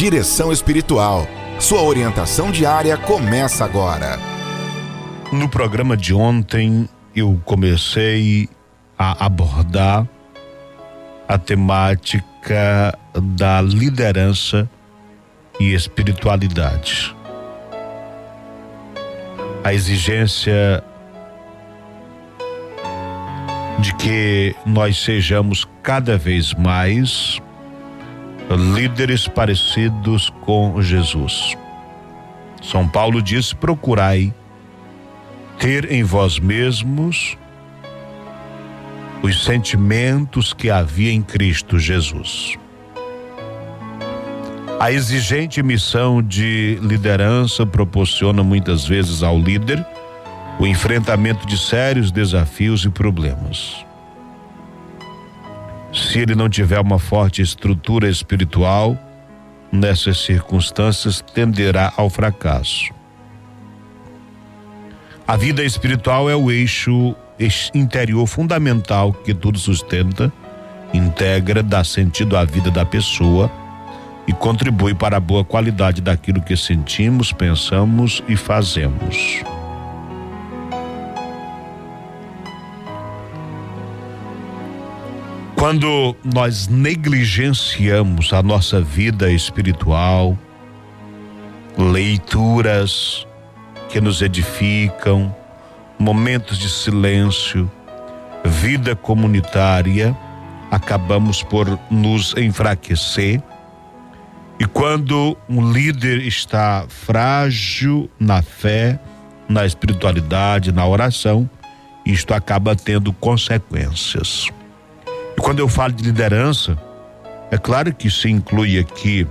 Direção Espiritual. Sua orientação diária começa agora. No programa de ontem, eu comecei a abordar a temática da liderança e espiritualidade. A exigência de que nós sejamos cada vez mais líderes parecidos com Jesus. São Paulo diz: procurai ter em vós mesmos os sentimentos que havia em Cristo Jesus. A exigente missão de liderança proporciona muitas vezes ao líder o enfrentamento de sérios desafios e problemas. Se ele não tiver uma forte estrutura espiritual, nessas circunstâncias tenderá ao fracasso. A vida espiritual é o eixo interior fundamental que tudo sustenta, integra, dá sentido à vida da pessoa e contribui para a boa qualidade daquilo que sentimos, pensamos e fazemos. Quando nós negligenciamos a nossa vida espiritual, leituras que nos edificam, momentos de silêncio, vida comunitária, acabamos por nos enfraquecer. E quando um líder está frágil na fé, na espiritualidade, na oração, isto acaba tendo consequências. Quando eu falo de liderança, é claro que se inclui aqui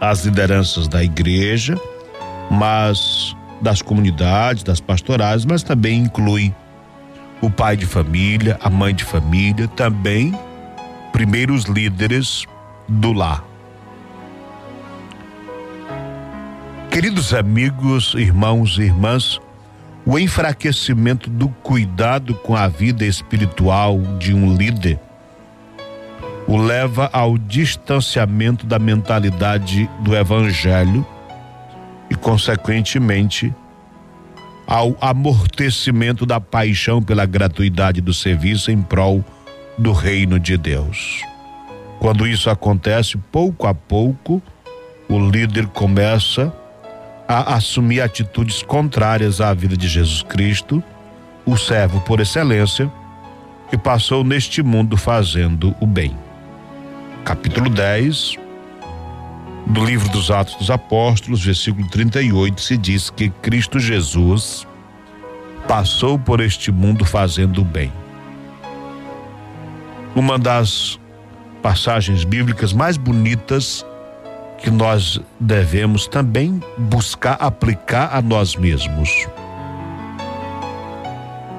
as lideranças da igreja, mas das comunidades, das pastorais, mas também inclui o pai de família, a mãe de família, também primeiros líderes do lar. Queridos amigos, irmãos e irmãs, o enfraquecimento do cuidado com a vida espiritual de um líder o leva ao distanciamento da mentalidade do evangelho e, consequentemente, ao amortecimento da paixão pela gratuidade do serviço em prol do reino de Deus. Quando isso acontece, pouco a pouco, o líder começa a assumir atitudes contrárias à vida de Jesus Cristo, o servo por excelência, que passou neste mundo fazendo o bem. Capítulo 10 do livro dos Atos dos Apóstolos, versículo 38, se diz que Cristo Jesus passou por este mundo fazendo o bem. Uma das passagens bíblicas mais bonitas que nós devemos também buscar aplicar a nós mesmos.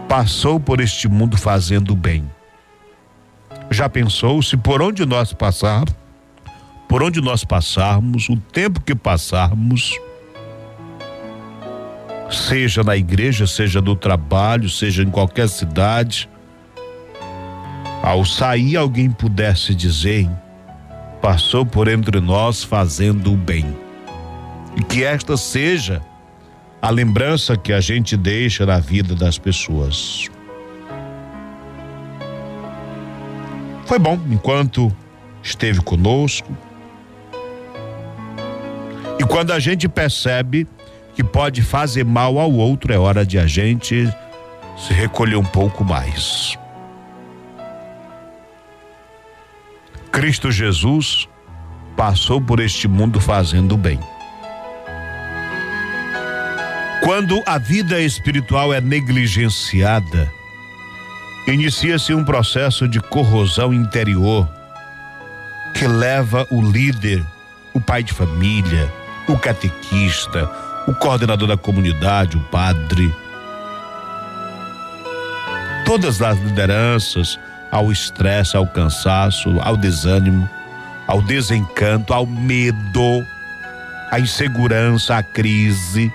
Passou por este mundo fazendo o bem. Já pensou se por onde nós passar, por onde nós passarmos, o tempo que passarmos, seja na igreja, seja no trabalho, seja em qualquer cidade, ao sair alguém pudesse dizer passou por entre nós fazendo o bem. E que esta seja a lembrança que a gente deixa na vida das pessoas. Foi bom enquanto esteve conosco. E quando a gente percebe que pode fazer mal ao outro, é hora de a gente se recolher um pouco mais. Cristo Jesus passou por este mundo fazendo bem. Quando a vida espiritual é negligenciada, inicia-se um processo de corrosão interior que leva o líder, o pai de família, o catequista, o coordenador da comunidade, o padre, todas as lideranças, ao estresse, ao cansaço, ao desânimo, ao desencanto, ao medo, à insegurança, à crise,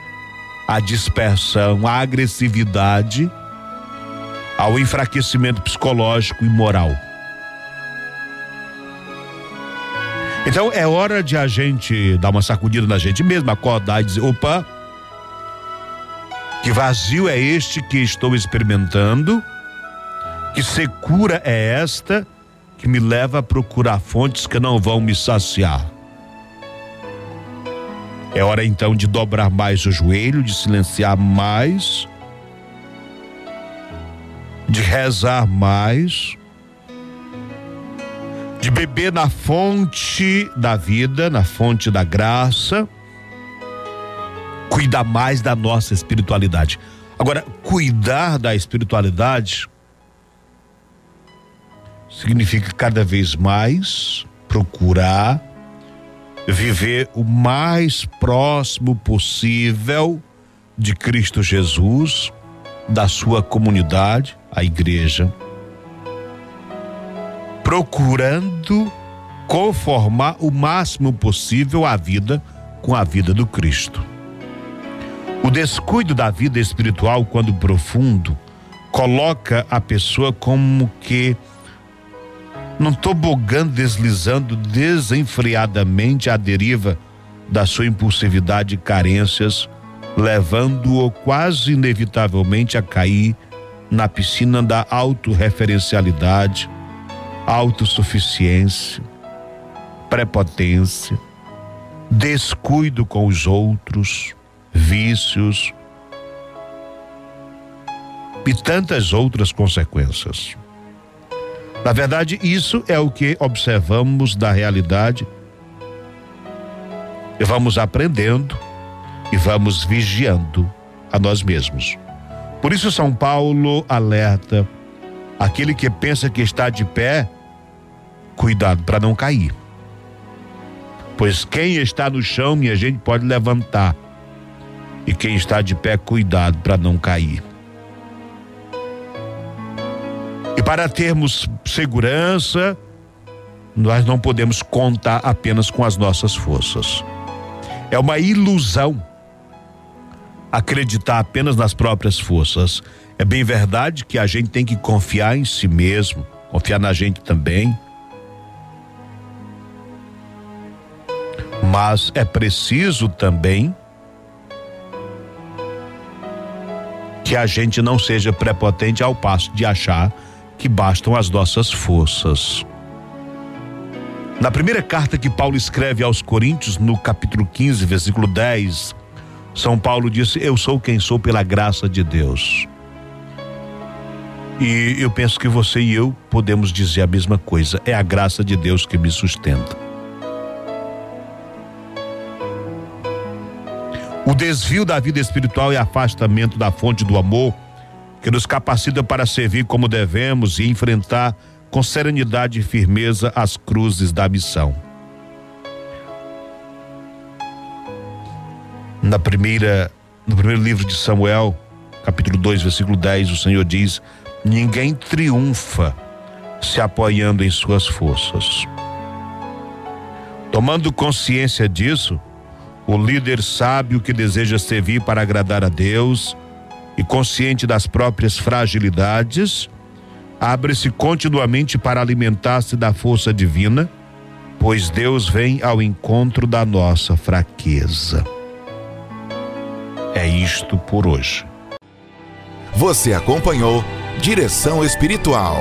à dispersão, à agressividade, ao enfraquecimento psicológico e moral. Então é hora de a gente dar uma sacudida na gente mesmo, acordar e dizer: opa, que vazio é este que estou experimentando? Que secura é esta que me leva a procurar fontes que não vão me saciar? É hora então de dobrar mais o joelho, de silenciar mais, de rezar mais, de beber na fonte da vida, na fonte da graça, cuidar mais da nossa espiritualidade. Agora, cuidar da espiritualidade significa cada vez mais procurar viver o mais próximo possível de Cristo Jesus, da sua comunidade, a igreja, procurando conformar o máximo possível a vida com a vida do Cristo. O descuido da vida espiritual, quando profundo, coloca a pessoa como que num tobogã deslizando desenfreadamente à deriva da sua impulsividade e carências, levando-o quase inevitavelmente a cair na piscina da autorreferencialidade, autossuficiência, prepotência, descuido com os outros, vícios e tantas outras consequências. Na verdade, isso é o que observamos da realidade e vamos aprendendo e vamos vigiando a nós mesmos. Por isso, São Paulo alerta aquele que pensa que está de pé, cuidado para não cair. Pois quem está no chão, minha gente, pode levantar. E quem está de pé, cuidado para não cair. E para termos segurança, nós não podemos contar apenas com as nossas forças. É uma ilusão acreditar apenas nas próprias forças. É bem verdade que a gente tem que confiar em si mesmo, confiar na gente também. Mas é preciso também que a gente não seja prepotente ao passo de achar que bastam as nossas forças. Na primeira carta que Paulo escreve aos Coríntios, no capítulo 15, versículo 10, São Paulo disse: Eu sou quem sou pela graça de Deus. E eu penso que você e eu podemos dizer a mesma coisa: é a graça de Deus que me sustenta. O desvio da vida espiritual e afastamento da fonte do amor que nos capacita para servir como devemos e enfrentar com serenidade e firmeza as cruzes da missão. Na primeira, no primeiro livro de Samuel, capítulo 2, versículo 10, o Senhor diz: Ninguém triunfa se apoiando em suas forças. Tomando consciência disso, o líder sábio que deseja servir para agradar a Deus e consciente das próprias fragilidades, abre-se continuamente para alimentar-se da força divina, pois Deus vem ao encontro da nossa fraqueza. É isto por hoje. Você acompanhou Direção Espiritual.